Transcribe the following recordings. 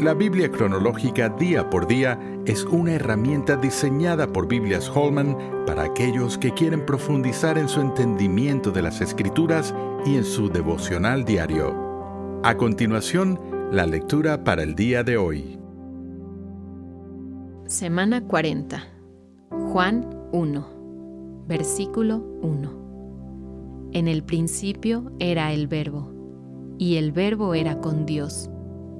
La Biblia cronológica día por día es una herramienta diseñada por Biblias Holman para aquellos que quieren profundizar en su entendimiento de las Escrituras y en su devocional diario. A continuación, la lectura para el día de hoy. Semana 40. Juan 1. Versículo 1. En el principio era el verbo, y el verbo era con Dios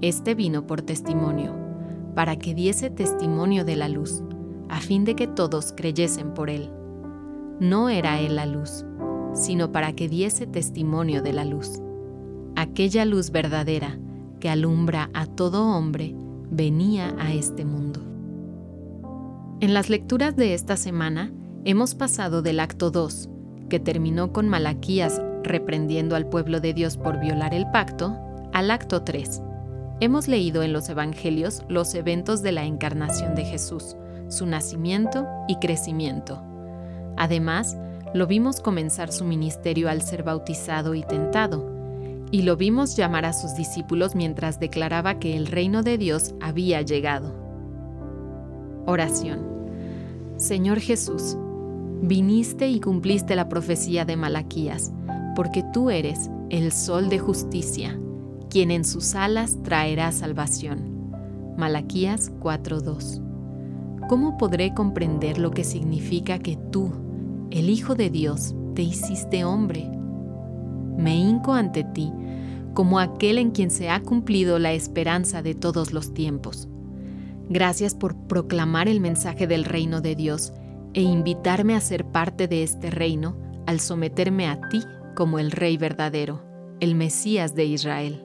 este vino por testimonio, para que diese testimonio de la luz, a fin de que todos creyesen por él. No era él la luz, sino para que diese testimonio de la luz. Aquella luz verdadera que alumbra a todo hombre venía a este mundo. En las lecturas de esta semana hemos pasado del acto 2, que terminó con Malaquías reprendiendo al pueblo de Dios por violar el pacto, al acto 3, Hemos leído en los Evangelios los eventos de la encarnación de Jesús, su nacimiento y crecimiento. Además, lo vimos comenzar su ministerio al ser bautizado y tentado, y lo vimos llamar a sus discípulos mientras declaraba que el reino de Dios había llegado. Oración. Señor Jesús, viniste y cumpliste la profecía de Malaquías, porque tú eres el sol de justicia quien en sus alas traerá salvación. Malaquías 4:2. ¿Cómo podré comprender lo que significa que tú, el Hijo de Dios, te hiciste hombre? Me hinco ante ti como aquel en quien se ha cumplido la esperanza de todos los tiempos. Gracias por proclamar el mensaje del reino de Dios e invitarme a ser parte de este reino al someterme a ti como el Rey verdadero, el Mesías de Israel.